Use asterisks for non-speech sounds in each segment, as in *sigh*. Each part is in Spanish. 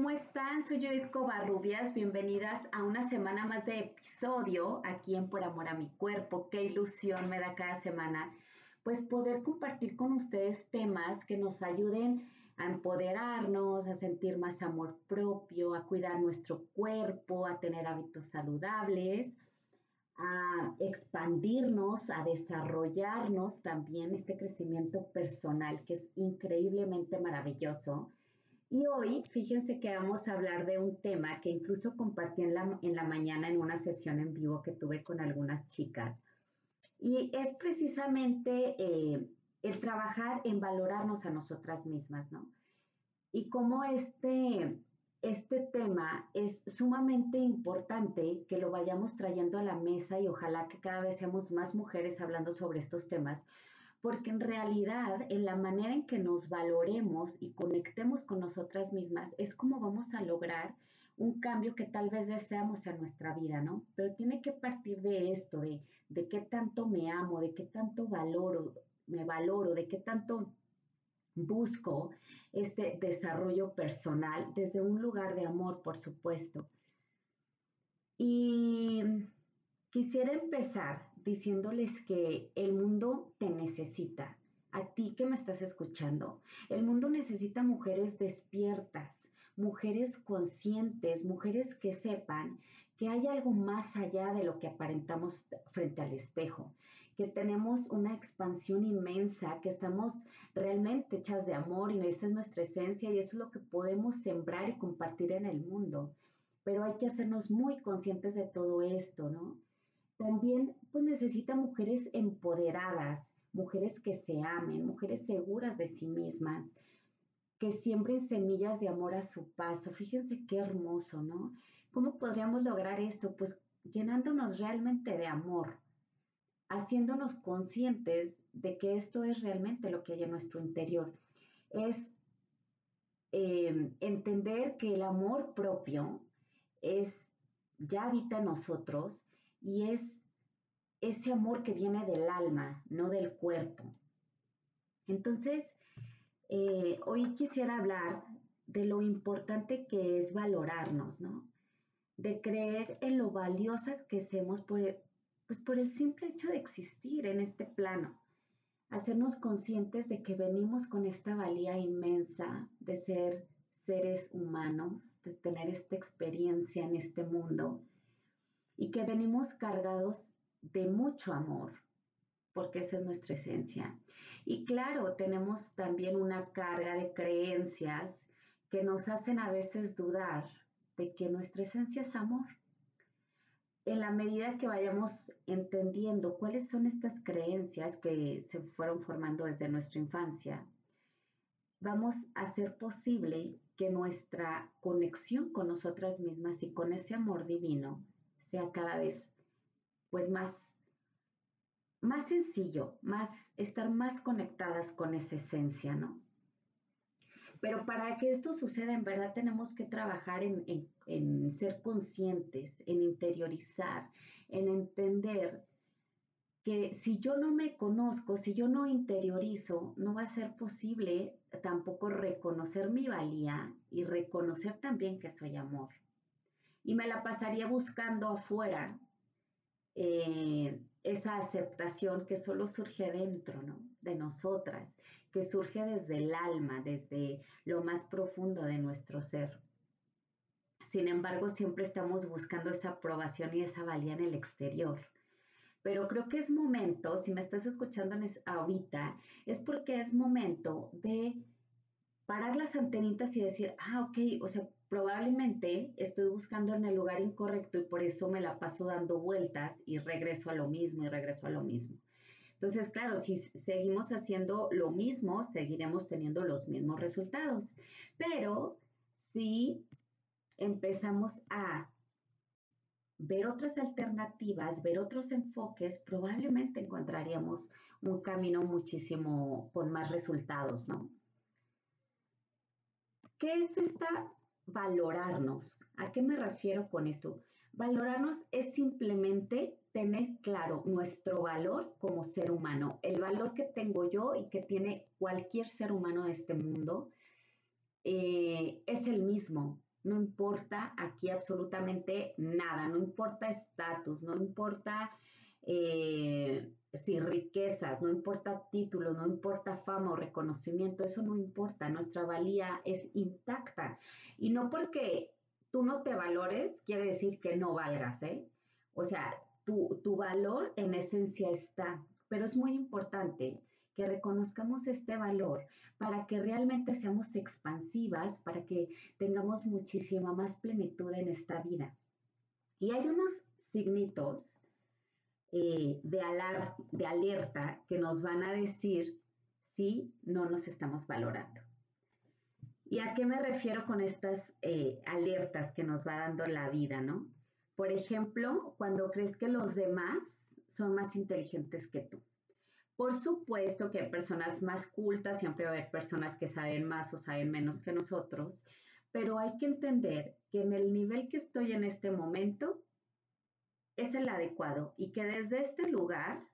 ¿Cómo están? Soy Judith Covarrubias, bienvenidas a una semana más de episodio aquí en Por Amor a mi Cuerpo. Qué ilusión me da cada semana, pues poder compartir con ustedes temas que nos ayuden a empoderarnos, a sentir más amor propio, a cuidar nuestro cuerpo, a tener hábitos saludables, a expandirnos, a desarrollarnos también este crecimiento personal que es increíblemente maravilloso y hoy, fíjense que vamos a hablar de un tema que incluso compartí en la, mañana en una sesión en vivo que tuve con algunas chicas. Y es precisamente eh, el trabajar en valorarnos a nosotras mismas, ¿no? Y cómo este, este tema es sumamente importante que lo vayamos trayendo a la mesa y ojalá que cada vez seamos más mujeres hablando sobre estos temas, porque en realidad en la manera en que nos valoremos y conectemos con nosotras mismas es como vamos a lograr un cambio que tal vez deseamos en nuestra vida, ¿no? Pero tiene que partir de esto, de, de qué tanto me amo, de qué tanto valoro, me valoro, de qué tanto busco este desarrollo personal desde un lugar de amor, por supuesto. Y quisiera empezar diciéndoles que el mundo te necesita. A ti que me estás escuchando, el mundo necesita mujeres despiertas, mujeres conscientes, mujeres que sepan que hay algo más allá de lo que aparentamos frente al espejo, que tenemos una expansión inmensa, que estamos realmente hechas de amor y esa es nuestra esencia y eso es lo que podemos sembrar y compartir en el mundo. Pero hay que hacernos muy conscientes de todo esto, ¿no? También pues necesita mujeres empoderadas, mujeres que se amen, mujeres seguras de sí mismas, que siembren semillas de amor a su paso. Fíjense qué hermoso, ¿no? ¿Cómo podríamos lograr esto? Pues llenándonos realmente de amor, haciéndonos conscientes de que esto es realmente lo que hay en nuestro interior. Es eh, entender que el amor propio es, ya habita en nosotros y es ese amor que viene del alma, no del cuerpo. Entonces, eh, hoy quisiera hablar de lo importante que es valorarnos, ¿no? De creer en lo valiosa que somos por pues por el simple hecho de existir en este plano. Hacernos conscientes de que venimos con esta valía inmensa de ser seres humanos, de tener esta experiencia en este mundo y que venimos cargados de mucho amor, porque esa es nuestra esencia. Y claro, tenemos también una carga de creencias que nos hacen a veces dudar de que nuestra esencia es amor. En la medida que vayamos entendiendo cuáles son estas creencias que se fueron formando desde nuestra infancia, vamos a hacer posible que nuestra conexión con nosotras mismas y con ese amor divino sea cada vez pues más, más sencillo, más, estar más conectadas con esa esencia, ¿no? Pero para que esto suceda, en verdad tenemos que trabajar en, en, ser conscientes, en interiorizar, en entender que si yo no me conozco, si yo no interiorizo, no va a ser posible tampoco reconocer mi valía y reconocer también que soy amor y me la pasaría buscando afuera eh, esa aceptación que solo surge dentro, ¿no? De nosotras, que surge desde el alma, desde lo más profundo de nuestro ser. Sin embargo, siempre estamos buscando esa aprobación y esa valía en el exterior. Pero creo que es momento, si me estás escuchando ahorita, es porque es momento de parar las antenitas y decir, ah, ok, o sea, probablemente estoy buscando en el lugar incorrecto y por eso me la paso dando vueltas y regreso a lo mismo y regreso a lo mismo. Entonces, claro, si seguimos haciendo lo mismo, seguiremos teniendo los mismos resultados. Pero si empezamos a ver otras alternativas, ver otros enfoques, probablemente encontraríamos un camino muchísimo con más resultados, ¿no? ¿Qué es esta valorarnos? ¿A qué me refiero con esto? Valorarnos es simplemente tener claro nuestro valor como ser humano, el valor que tengo yo y que tiene cualquier ser humano de este mundo eh, es el mismo. No importa aquí absolutamente nada, no importa estatus, no importa eh, si riquezas, no importa títulos, no importa fama o reconocimiento, eso no importa, nuestra valía es intacta. Y no porque tú no te valores, quiere decir que no valgas, ¿eh? O sea, tu, tu valor en esencia está, pero es muy importante que reconozcamos este valor para que realmente seamos expansivas, para que tengamos muchísima más plenitud en esta vida. Y hay unos signitos eh, de, alar de alerta que nos van a decir si no nos estamos valorando. ¿Y a qué me refiero con estas eh, alertas que nos va dando la vida, no? Por ejemplo, cuando crees que los demás son más inteligentes que tú. Por supuesto que hay personas más cultas, siempre va a haber personas que saben más o saben menos que nosotros, pero hay que entender que en el nivel que estoy en este momento es el adecuado y que desde este lugar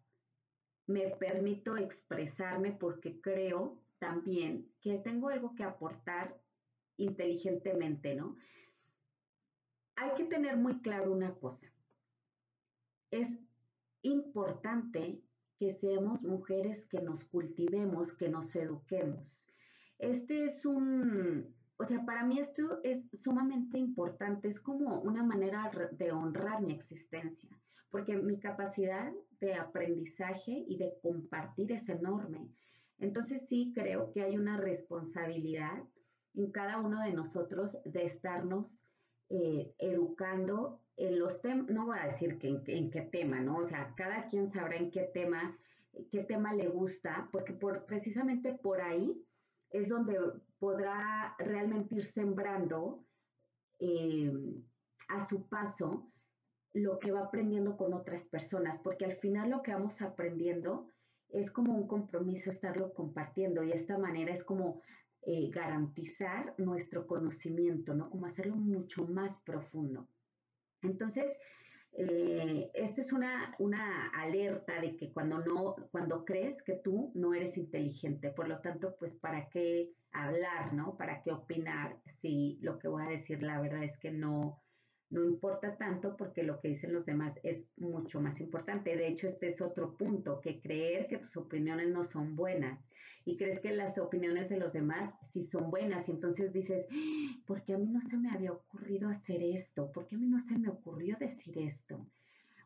me permito expresarme porque creo también que tengo algo que aportar inteligentemente, ¿no? Hay que tener muy claro una cosa. Es importante que seamos mujeres que nos cultivemos, que nos eduquemos. Este es un, o sea, para mí esto es sumamente importante, es como una manera de honrar mi existencia, porque mi capacidad de aprendizaje y de compartir es enorme. Entonces sí creo que hay una responsabilidad en cada uno de nosotros de estarnos eh, educando en los temas, no voy a decir que en, qué tema, ¿no? O sea, cada quien sabrá en qué tema, qué tema le gusta, porque por, precisamente por ahí es donde podrá realmente ir sembrando eh, a su paso lo que va aprendiendo con otras personas, porque al final lo que vamos aprendiendo es como un compromiso estarlo compartiendo y esta manera es como eh, garantizar nuestro conocimiento, ¿no? Como hacerlo mucho más profundo. Entonces, eh, esta es una, una, alerta de que cuando no, cuando crees que tú no eres inteligente, por lo tanto, pues para qué hablar, ¿no? ¿Para qué opinar si lo que voy a decir la verdad es que no, no importa tanto porque lo que dicen los demás es mucho más importante. De hecho, este es otro punto, que creer que tus opiniones no son buenas y crees que las opiniones de los demás sí son buenas y entonces dices. ¿por qué a mí no se me había ocurrido hacer esto? ¿Por qué a mí no se me ocurrió decir esto?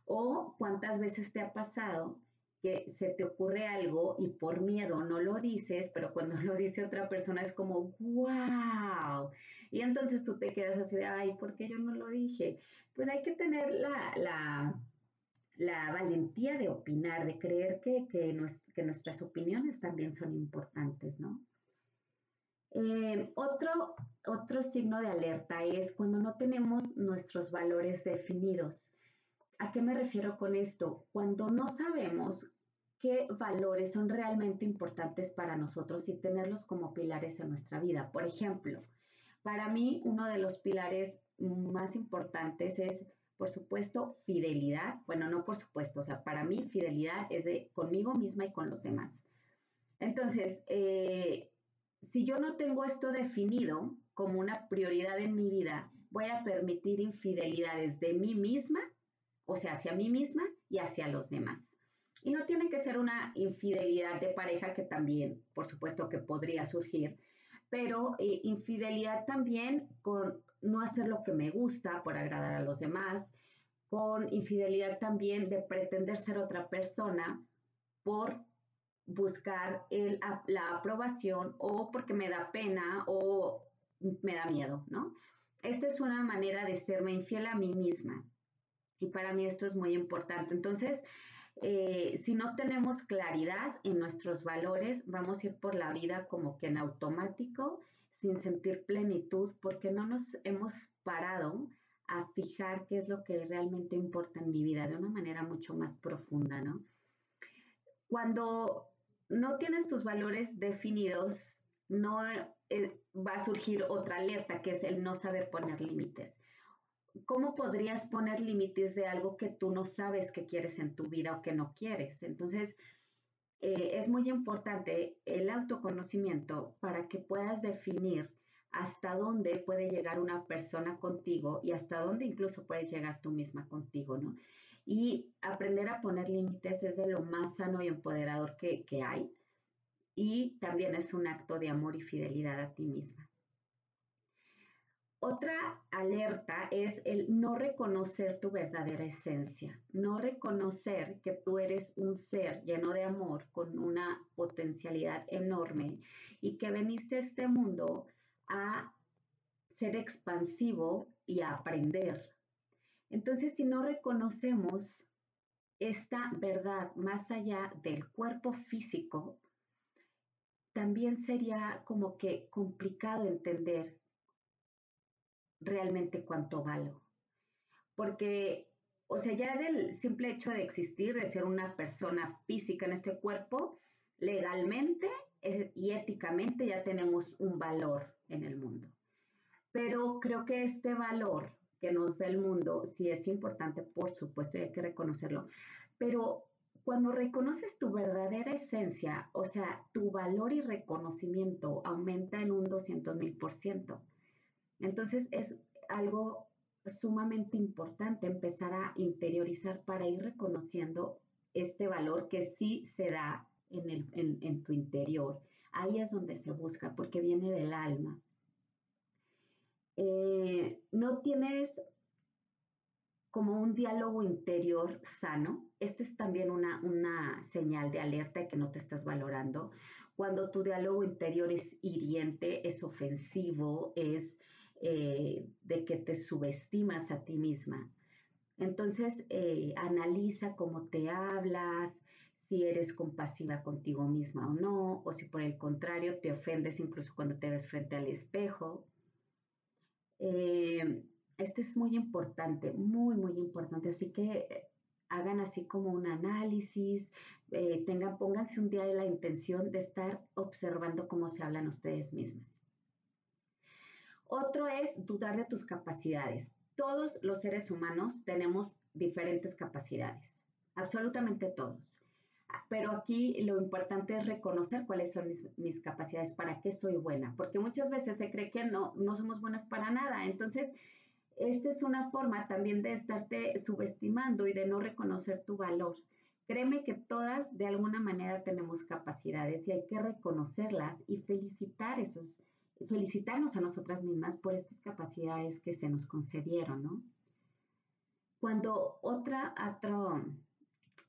O cuántas veces te ha pasado que se te ocurre algo y por miedo no lo dices, pero cuando lo dice otra persona es como, wow. Y entonces tú te quedas así de, ay, ¿por qué yo no lo dije? Pues hay que tener la, la, valentía de opinar, de creer que, que, nuestras opiniones también son importantes, ¿no? Eh, otro, otro signo de alerta es cuando no tenemos nuestros valores definidos. ¿A qué me refiero con esto? Cuando no sabemos qué valores son realmente importantes para nosotros y tenerlos como pilares en nuestra vida. Por ejemplo, para mí uno de los pilares más importantes es, por supuesto, fidelidad. Bueno, no por supuesto, o sea, para mí fidelidad es de conmigo misma y con los demás. Entonces, eh, si yo no tengo esto definido como una prioridad en mi vida, voy a permitir infidelidades de mí misma o sea, hacia mí misma y hacia los demás. Y no tiene que ser una infidelidad de pareja que también, por supuesto, que podría surgir, pero eh, infidelidad también con no hacer lo que me gusta por agradar a los demás, con infidelidad también de pretender ser otra persona por buscar la aprobación o porque me da pena o me da miedo, ¿no? Esta es una manera de serme infiel a mí misma. Y para mí esto es muy importante. Entonces, eh, si no tenemos claridad en nuestros valores, vamos a ir por la vida como que en automático, sin sentir plenitud, porque no nos hemos parado a fijar qué es lo que realmente importa en mi vida de una manera mucho más profunda, ¿no? Cuando no tienes tus valores definidos, no eh, va a surgir otra alerta, que es el no saber poner límites. ¿Cómo podrías poner límites de algo que tú no sabes que quieres en tu vida o que no quieres? Entonces, eh, es muy importante el autoconocimiento para que puedas definir hasta dónde puede llegar una persona contigo y hasta dónde incluso puedes llegar tú misma contigo, ¿no? Y aprender a poner límites es de lo más sano y empoderador que, que hay y también es un acto de amor y fidelidad a ti misma. Otra alerta es el no reconocer tu verdadera esencia, no reconocer que tú eres un ser lleno de amor con una potencialidad enorme y que veniste a este mundo a ser expansivo y a aprender. Entonces, si no reconocemos esta verdad más allá del cuerpo físico, también sería como que complicado entender realmente cuánto valgo. Porque, o sea, ya del simple hecho de existir, de ser una persona física en este cuerpo, legalmente y éticamente ya tenemos un valor en el mundo. Pero creo que este valor que nos da el mundo sí es importante, por supuesto, y hay que reconocerlo. Pero cuando reconoces tu verdadera esencia, o sea, tu valor y reconocimiento aumenta en un 200 mil por ciento. Entonces es algo sumamente importante empezar a interiorizar para ir reconociendo este valor que sí se da en, tu interior. Ahí es donde se busca, porque viene del alma. Eh, no tienes como un diálogo interior sano. Esta es también una, una señal de alerta de que no te estás valorando. Cuando tu diálogo interior es hiriente, es ofensivo, es eh, de que te subestimas a ti misma. Entonces, eh, analiza cómo te hablas, si eres compasiva contigo misma o no, o si por el contrario te ofendes incluso cuando te ves frente al espejo. Este es muy importante, muy, muy importante. Así que hagan así como un análisis, tengan, pónganse un día de la intención de estar observando cómo se hablan ustedes mismas. Otro es dudar de tus capacidades. Todos los seres humanos tenemos diferentes capacidades, absolutamente todos. Pero aquí lo importante es reconocer cuáles son mis, capacidades, para qué soy buena, porque muchas veces se cree que no, no somos buenas para nada. Entonces, esta es una forma también de estarte subestimando y de no reconocer tu valor. Créeme que todas de alguna manera tenemos capacidades y hay que reconocerlas y felicitar esas felicitarnos a nosotras mismas por estas capacidades que se nos concedieron, ¿no? Cuando otra, otra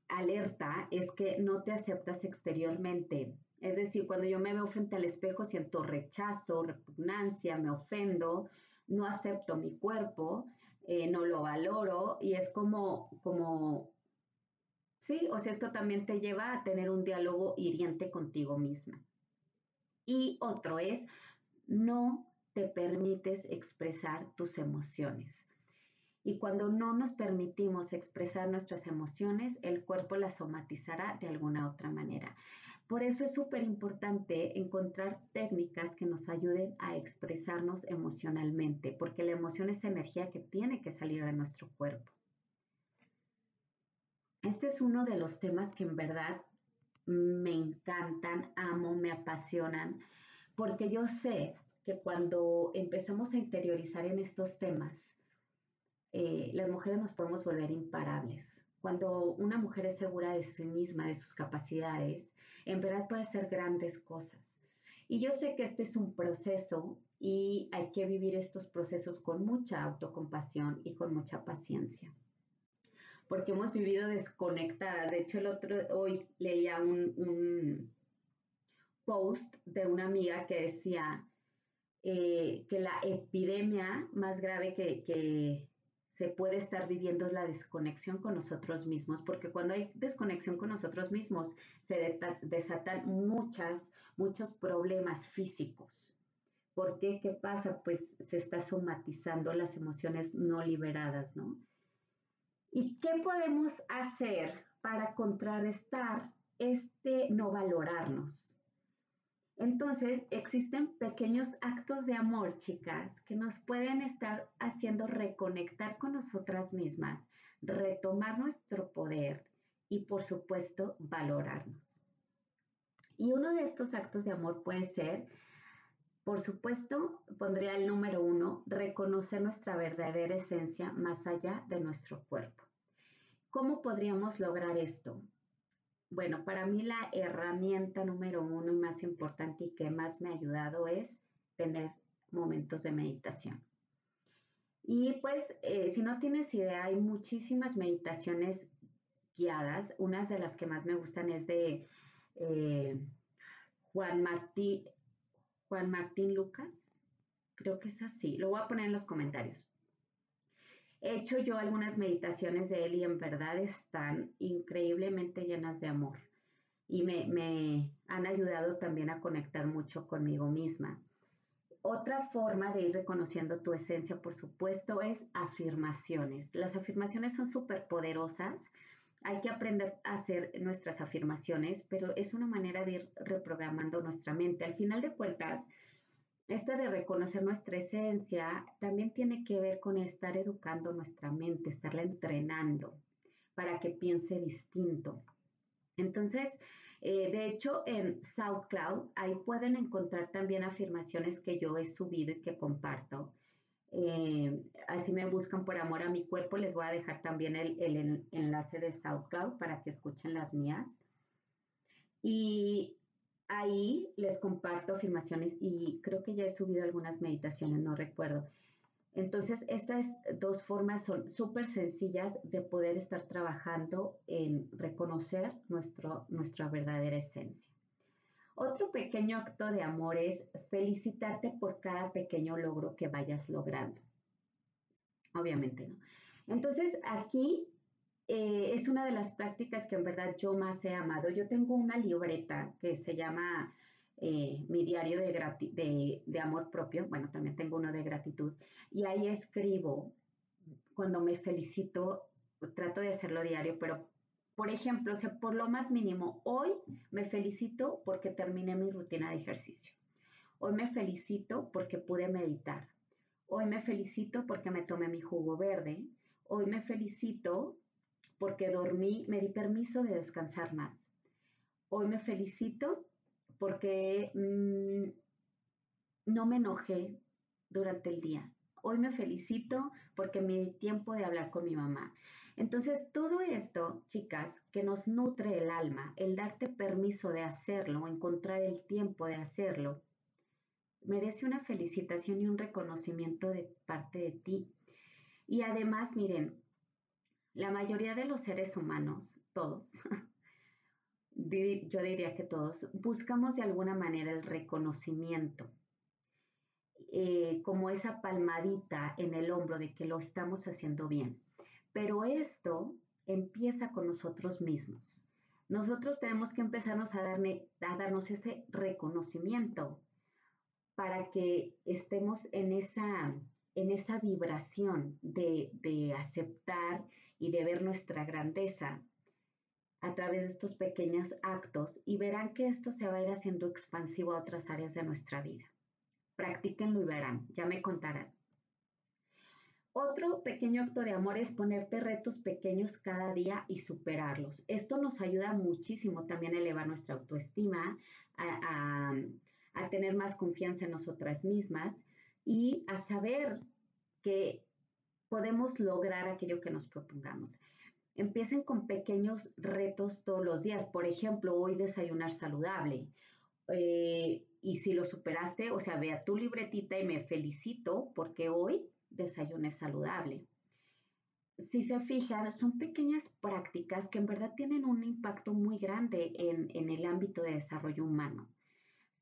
alerta es que no te aceptas exteriormente, es decir, cuando yo me veo frente al espejo siento rechazo, repugnancia, me ofendo, no acepto mi cuerpo, eh, no lo valoro y es como, como, sí, o sea, esto también te lleva a tener un diálogo hiriente contigo misma. Y otro es no te permites expresar tus emociones. Y cuando no nos permitimos expresar nuestras emociones, el cuerpo las somatizará de alguna otra manera. Por eso es súper importante encontrar técnicas que nos ayuden a expresarnos emocionalmente, porque la emoción es energía que tiene que salir de nuestro cuerpo. Este es uno de los temas que en verdad me encantan, amo, me apasionan porque yo sé que cuando empezamos a interiorizar en estos temas, eh, las mujeres nos podemos volver imparables. Cuando una mujer es segura de sí misma, de sus capacidades, en verdad puede hacer grandes cosas. Y yo sé que este es un proceso y hay que vivir estos procesos con mucha autocompasión y con mucha paciencia. Porque hemos vivido desconectadas. De hecho, el otro, hoy leía un post de una amiga que decía eh, que la epidemia más grave que, se puede estar viviendo es la desconexión con nosotros mismos, porque cuando hay desconexión con nosotros mismos se desatan muchas, muchos problemas físicos. ¿Por qué? ¿Qué pasa? Pues se está somatizando las emociones no liberadas, ¿no? ¿Y qué podemos hacer para contrarrestar este no valorarnos? Entonces, existen pequeños actos de amor, chicas, que nos pueden estar haciendo reconectar con nosotras mismas, retomar nuestro poder y, por supuesto, valorarnos. Y uno de estos actos de amor puede ser, por supuesto, pondría el número uno, reconocer nuestra verdadera esencia más allá de nuestro cuerpo. ¿Cómo podríamos lograr esto? Bueno, para mí la herramienta número uno y más importante y que más me ha ayudado es tener momentos de meditación. Y pues, eh, si no tienes idea, hay muchísimas meditaciones guiadas. Unas de las que más me gustan es de eh, Juan, Juan Martín Lucas. Creo que es así. Lo voy a poner en los comentarios. He hecho yo algunas meditaciones de él y en verdad están increíblemente llenas de amor y me, han ayudado también a conectar mucho conmigo misma. Otra forma de ir reconociendo tu esencia, por supuesto, es afirmaciones. Las afirmaciones son súper poderosas. Hay que aprender a hacer nuestras afirmaciones, pero es una manera de ir reprogramando nuestra mente. Al final de cuentas, esta de reconocer nuestra esencia también tiene que ver con estar educando nuestra mente, estarla entrenando para que piense distinto. Entonces, eh, de hecho, en SoundCloud, ahí pueden encontrar también afirmaciones que yo he subido y que comparto. Eh, así me buscan por amor a mi cuerpo. Les voy a dejar también el, el enlace de SoundCloud para que escuchen las mías. Y ahí les comparto afirmaciones y creo que ya he subido algunas meditaciones, no recuerdo. Entonces, estas dos formas son súper sencillas de poder estar trabajando en reconocer nuestro, nuestra verdadera esencia. Otro pequeño acto de amor es felicitarte por cada pequeño logro que vayas logrando. Obviamente, ¿no? Entonces, aquí eh, es una de las prácticas que en verdad yo más he amado. Yo tengo una libreta que se llama eh, mi diario de, de, amor propio, bueno, también tengo uno de gratitud, y ahí escribo cuando me felicito, trato de hacerlo diario, pero por ejemplo, o por lo más mínimo, hoy me felicito porque terminé mi rutina de ejercicio. Hoy me felicito porque pude meditar. Hoy me felicito porque me tomé mi jugo verde. Hoy me felicito porque dormí, me di permiso de descansar más. Hoy me felicito porque mm, no me enojé durante el día. Hoy me felicito porque me di tiempo de hablar con mi mamá. Entonces, todo esto, chicas, que nos nutre el alma, el darte permiso de hacerlo, encontrar el tiempo de hacerlo, merece una felicitación y un reconocimiento de parte de ti. Y además, miren, la mayoría de los seres humanos, todos, *laughs* yo diría que todos, buscamos de alguna manera el reconocimiento, eh, como esa palmadita en el hombro de que lo estamos haciendo bien. Pero esto empieza con nosotros mismos. Nosotros tenemos que empezarnos a, a darnos ese reconocimiento para que estemos en esa, en esa vibración de, de aceptar y de ver nuestra grandeza a través de estos pequeños actos y verán que esto se va a ir haciendo expansivo a otras áreas de nuestra vida. Practíquenlo y verán, ya me contarán. Otro pequeño acto de amor es ponerte retos pequeños cada día y superarlos. Esto nos ayuda muchísimo también a elevar nuestra autoestima, a, a tener más confianza en nosotras mismas y a saber que podemos lograr aquello que nos propongamos. Empiecen con pequeños retos todos los días. Por ejemplo, hoy desayunar saludable. Eh, y si lo superaste, o sea, vea tu libretita y me felicito porque hoy desayuné saludable. Si se fijan, son pequeñas prácticas que en verdad tienen un impacto muy grande en, el ámbito de desarrollo humano.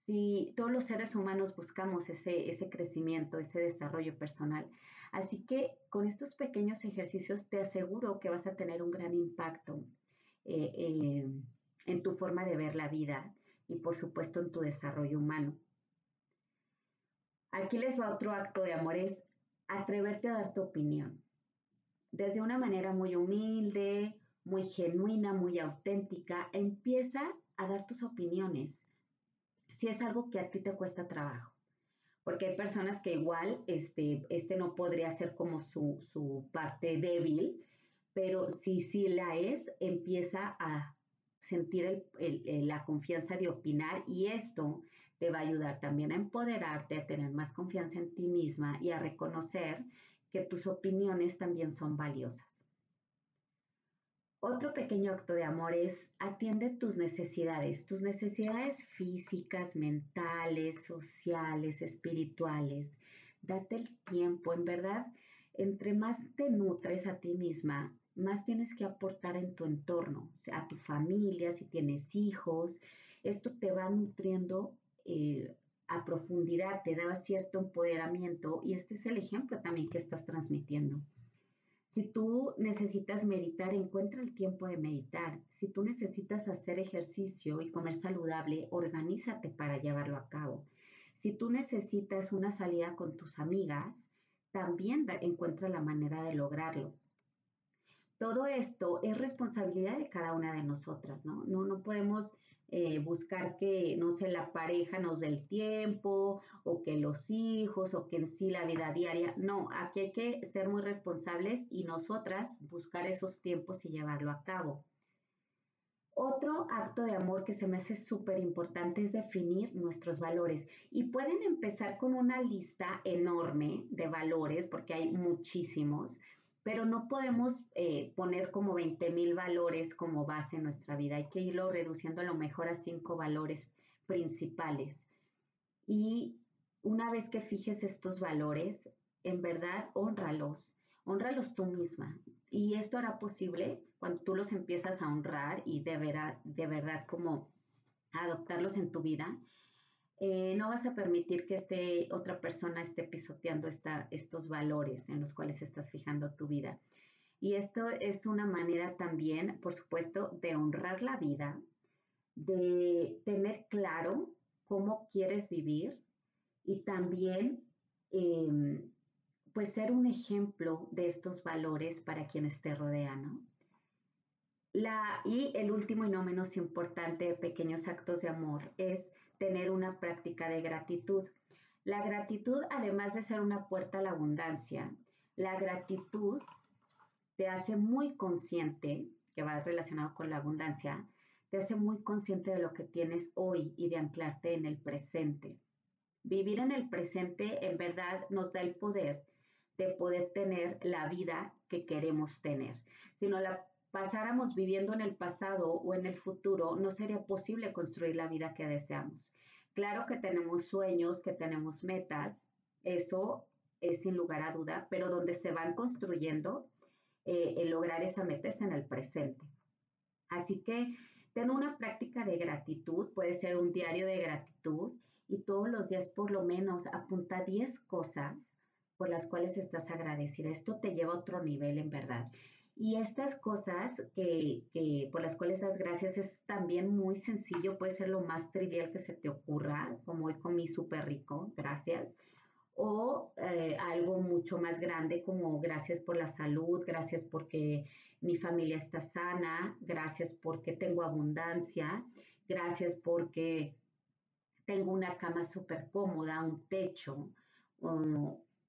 Si todos los seres humanos buscamos ese crecimiento, ese desarrollo personal, Así que con estos pequeños ejercicios te aseguro que vas a tener un gran impacto eh, eh, en tu forma de ver la vida y por supuesto en tu desarrollo humano. Aquí les va otro acto de amor, es atreverte a dar tu opinión. Desde una manera muy humilde, muy genuina, muy auténtica, empieza a dar tus opiniones. Si es algo que a ti te cuesta trabajo. Porque hay personas que igual este, este no podría ser como su, su parte débil, pero si sí la es, empieza a sentir la confianza de opinar y esto te va a ayudar también a empoderarte, a tener más confianza en ti misma y a reconocer que tus opiniones también son valiosas. Otro pequeño acto de amor es atiende tus necesidades, tus necesidades físicas, mentales, sociales, espirituales. Date el tiempo, en verdad, entre más te nutres a ti misma, más tienes que aportar en tu entorno, a tu familia, si tienes hijos. Esto te va nutriendo eh, a profundidad, te da cierto empoderamiento y este es el ejemplo también que estás transmitiendo. Si tú necesitas meditar, encuentra el tiempo de meditar. Si tú necesitas hacer ejercicio y comer saludable, organízate para llevarlo a cabo. Si tú necesitas una salida con tus amigas, también encuentra la manera de lograrlo. Todo esto es responsabilidad de cada una de nosotras, ¿no? No, no podemos eh, buscar que, no sé, la pareja nos dé el tiempo o que los hijos o que en sí la vida diaria. No, aquí hay que ser muy responsables y nosotras buscar esos tiempos y llevarlo a cabo. Otro acto de amor que se me hace súper importante es definir nuestros valores y pueden empezar con una lista enorme de valores porque hay muchísimos pero no podemos eh, poner como 20 mil valores como base en nuestra vida. Hay que irlo reduciendo a lo mejor a cinco valores principales. Y una vez que fijes estos valores, en verdad, honralos, honralos tú misma. Y esto hará posible cuando tú los empiezas a honrar y de, de verdad como adoptarlos en tu vida, eh, no vas a permitir que este, otra persona esté pisoteando estos valores en los cuales estás fijando tu vida. Y esto es una manera también, por supuesto, de honrar la vida, de tener claro cómo quieres vivir y también em, pues ser un ejemplo de estos valores para quienes te rodean, La, y el último y no menos importante de pequeños actos de amor es tener una práctica de gratitud. La gratitud, además de ser una puerta a la abundancia, la gratitud te hace muy consciente, que va relacionado con la abundancia, te hace muy consciente de lo que tienes hoy y de anclarte en el presente. Vivir en el presente en verdad nos da el poder de poder tener la vida que queremos tener. Si no la pasáramos viviendo en el pasado o en el futuro, no sería posible construir la vida que deseamos. Claro que tenemos sueños, que tenemos metas, eso es sin lugar a duda, pero donde se van construyendo, eh, el lograr esa meta es en el presente. Así que ten una práctica de gratitud, puede ser un diario de gratitud y todos los días por lo menos apunta 10 cosas por las cuales estás agradecida. Esto te lleva a otro nivel en verdad. Y estas cosas que, por las cuales das gracias es también muy sencillo, puede ser lo más trivial que se te ocurra, como hoy comí súper rico, gracias. O eh, algo mucho más grande como gracias por la salud, gracias porque mi familia está sana, gracias porque tengo abundancia, gracias porque tengo una cama súper cómoda, un techo,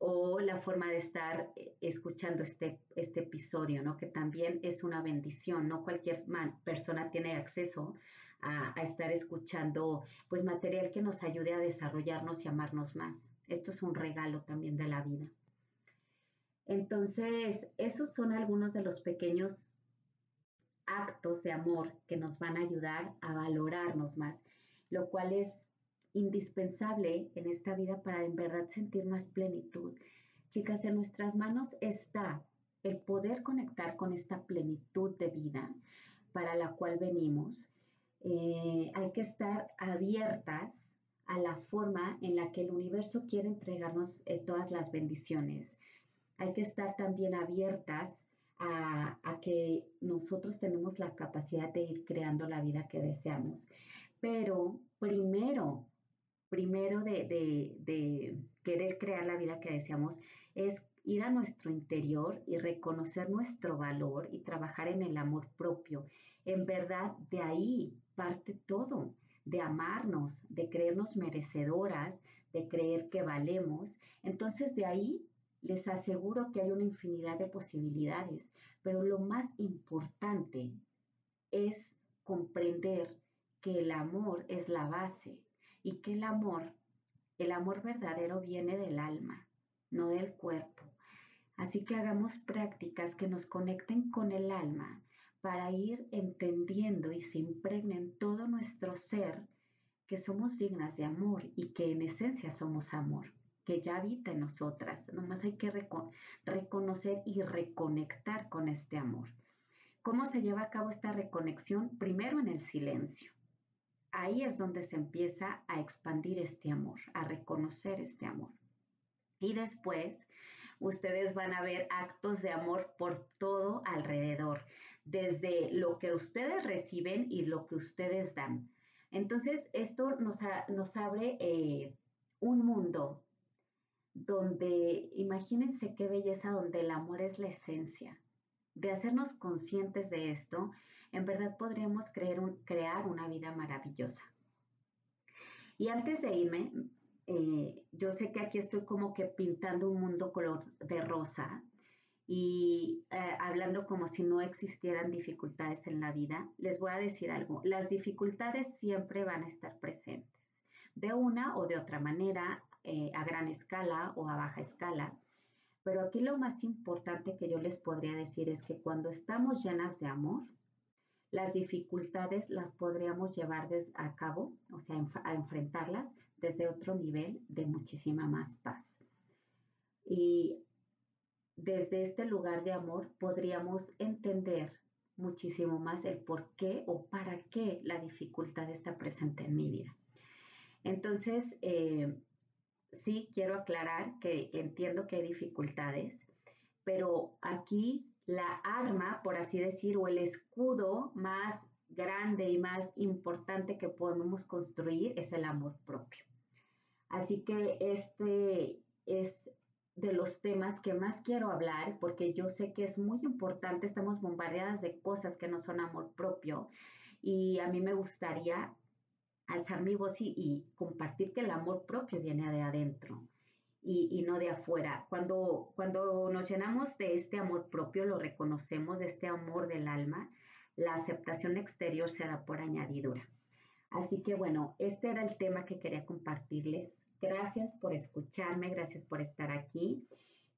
o la forma de estar eh, escuchando este, este episodio, ¿no? Que también es una bendición, no cualquier persona tiene acceso a, a, estar escuchando, pues, material que nos ayude a desarrollarnos y amarnos más. Esto es un regalo también de la vida. Entonces, esos son algunos de los pequeños actos de amor que nos van a ayudar a valorarnos más, lo cual es indispensable en esta vida para en verdad sentir más plenitud. Chicas, en nuestras manos está el poder conectar con esta plenitud de vida para la cual venimos. Eh, hay que estar abiertas a la forma en la que el universo quiere entregarnos eh, todas las bendiciones. Hay que estar también abiertas a, a, que nosotros tenemos la capacidad de ir creando la vida que deseamos. Pero primero primero de, querer crear la vida que deseamos es ir a nuestro interior y reconocer nuestro valor y trabajar en el amor propio. En verdad, de ahí parte todo, de amarnos, de creernos merecedoras, de creer que valemos. Entonces, de ahí les aseguro que hay una infinidad de posibilidades, pero lo más importante es comprender que el amor es la base y que el amor, el amor verdadero viene del alma, no del cuerpo. Así que hagamos prácticas que nos conecten con el alma para ir entendiendo y se impregnen todo nuestro ser que somos dignas de amor y que en esencia somos amor, que ya habita en nosotras. Nomás hay que reconocer y reconectar con este amor. ¿Cómo se lleva a cabo esta reconexión? Primero en el silencio. Ahí es donde se empieza a expandir este amor, a reconocer este amor. Y después ustedes van a ver actos de amor por todo alrededor, desde lo que ustedes reciben y lo que ustedes dan. Entonces, esto nos, abre eh, un mundo donde, imagínense qué belleza, donde el amor es la esencia. De hacernos conscientes de esto, en verdad podríamos crear una vida maravillosa. Y antes de irme, eh, yo sé que aquí estoy como que pintando un mundo color de rosa y eh, hablando como si no existieran dificultades en la vida, les voy a decir algo. Las dificultades siempre van a estar presentes, de una o de otra manera, eh, a gran escala o a baja escala. Pero aquí lo más importante que yo les podría decir es que cuando estamos llenas de amor, las dificultades las podríamos llevar a cabo, o sea, a enfrentarlas desde otro nivel de muchísima más paz. Y desde este lugar de amor podríamos entender muchísimo más el por qué o para qué la dificultad está presente en mi vida. Entonces, eh, sí quiero aclarar que entiendo que hay dificultades, pero aquí la arma, por así decir, o el escudo más grande y más importante que podemos construir es el amor propio. Así que este es de los temas que más quiero hablar porque yo sé que es muy importante, estamos bombardeadas de cosas que no son amor propio y a mí me gustaría alzar mi voz y, compartir que el amor propio viene de adentro y, no de afuera. Cuando, cuando nos llenamos de este amor propio, lo reconocemos, de este amor del alma, la aceptación exterior se da por añadidura. Así que bueno, este era el tema que quería compartirles. Gracias por escucharme, gracias por estar aquí.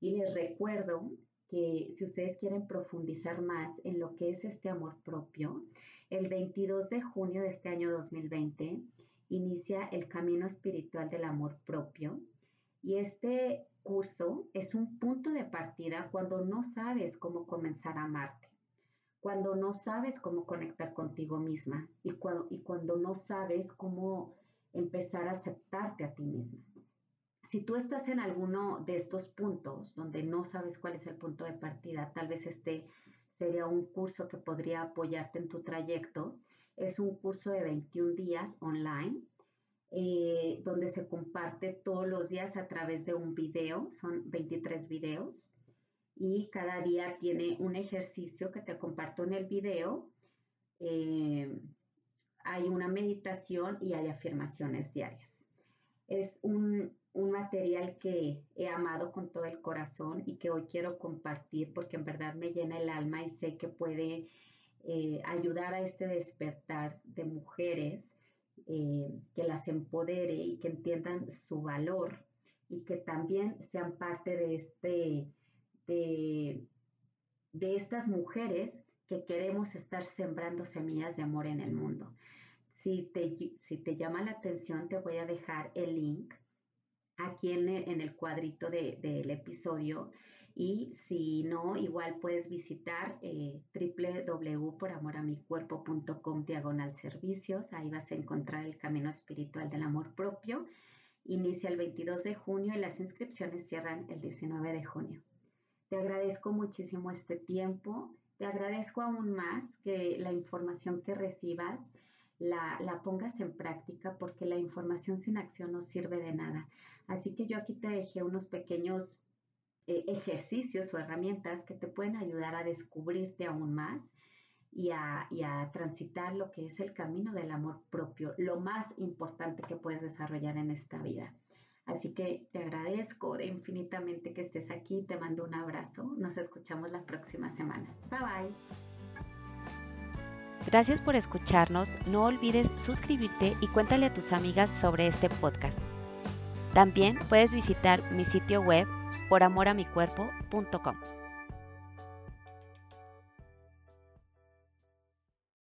Y les recuerdo que si ustedes quieren profundizar más en lo que es este amor propio, el 22 de junio de este año 2020 inicia el Camino Espiritual del Amor Propio y este curso es un punto de partida cuando no sabes cómo comenzar a amarte, cuando no sabes cómo conectar contigo misma y cuando, y cuando no sabes cómo empezar a aceptarte a ti misma. Si tú estás en alguno de estos puntos donde no sabes cuál es el punto de partida, tal vez este sería un curso que podría apoyarte en tu trayecto. Es un curso de 21 días online eh, donde se comparte todos los días a través de un video, son 23 videos y cada día tiene un ejercicio que te comparto en el video. Eh, hay una meditación y hay afirmaciones diarias. Es un, material que he amado con todo el corazón y que hoy quiero compartir porque en verdad me llena el alma y sé que puede eh, ayudar a este despertar de mujeres eh, que las empodere y que entiendan su valor y que también sean parte de, este, de, de estas mujeres que queremos estar sembrando semillas de amor en el mundo. Si te, si te llama la atención, te voy a dejar el link aquí en el, cuadrito del episodio. Y si no, igual puedes visitar eh, www.poramoramicuerpo.com diagonal servicios. Ahí vas a encontrar el camino espiritual del amor propio. Inicia el 22 de junio y las inscripciones cierran el 19 de junio. Te agradezco muchísimo este tiempo. Te agradezco aún más que la información que recibas la, la, pongas en práctica porque la información sin acción no sirve de nada. Así que yo aquí te dejé unos pequeños eh, ejercicios o herramientas que te pueden ayudar a descubrirte aún más y a, y a, transitar lo que es el camino del amor propio, lo más importante que puedes desarrollar en esta vida. Así que te agradezco de infinitamente que estés aquí, te mando un abrazo, nos escuchamos la próxima semana. Bye bye. Gracias por escucharnos, no olvides suscribirte y cuéntale a tus amigas sobre este podcast. También puedes visitar mi sitio web poramoramicuerpo.com.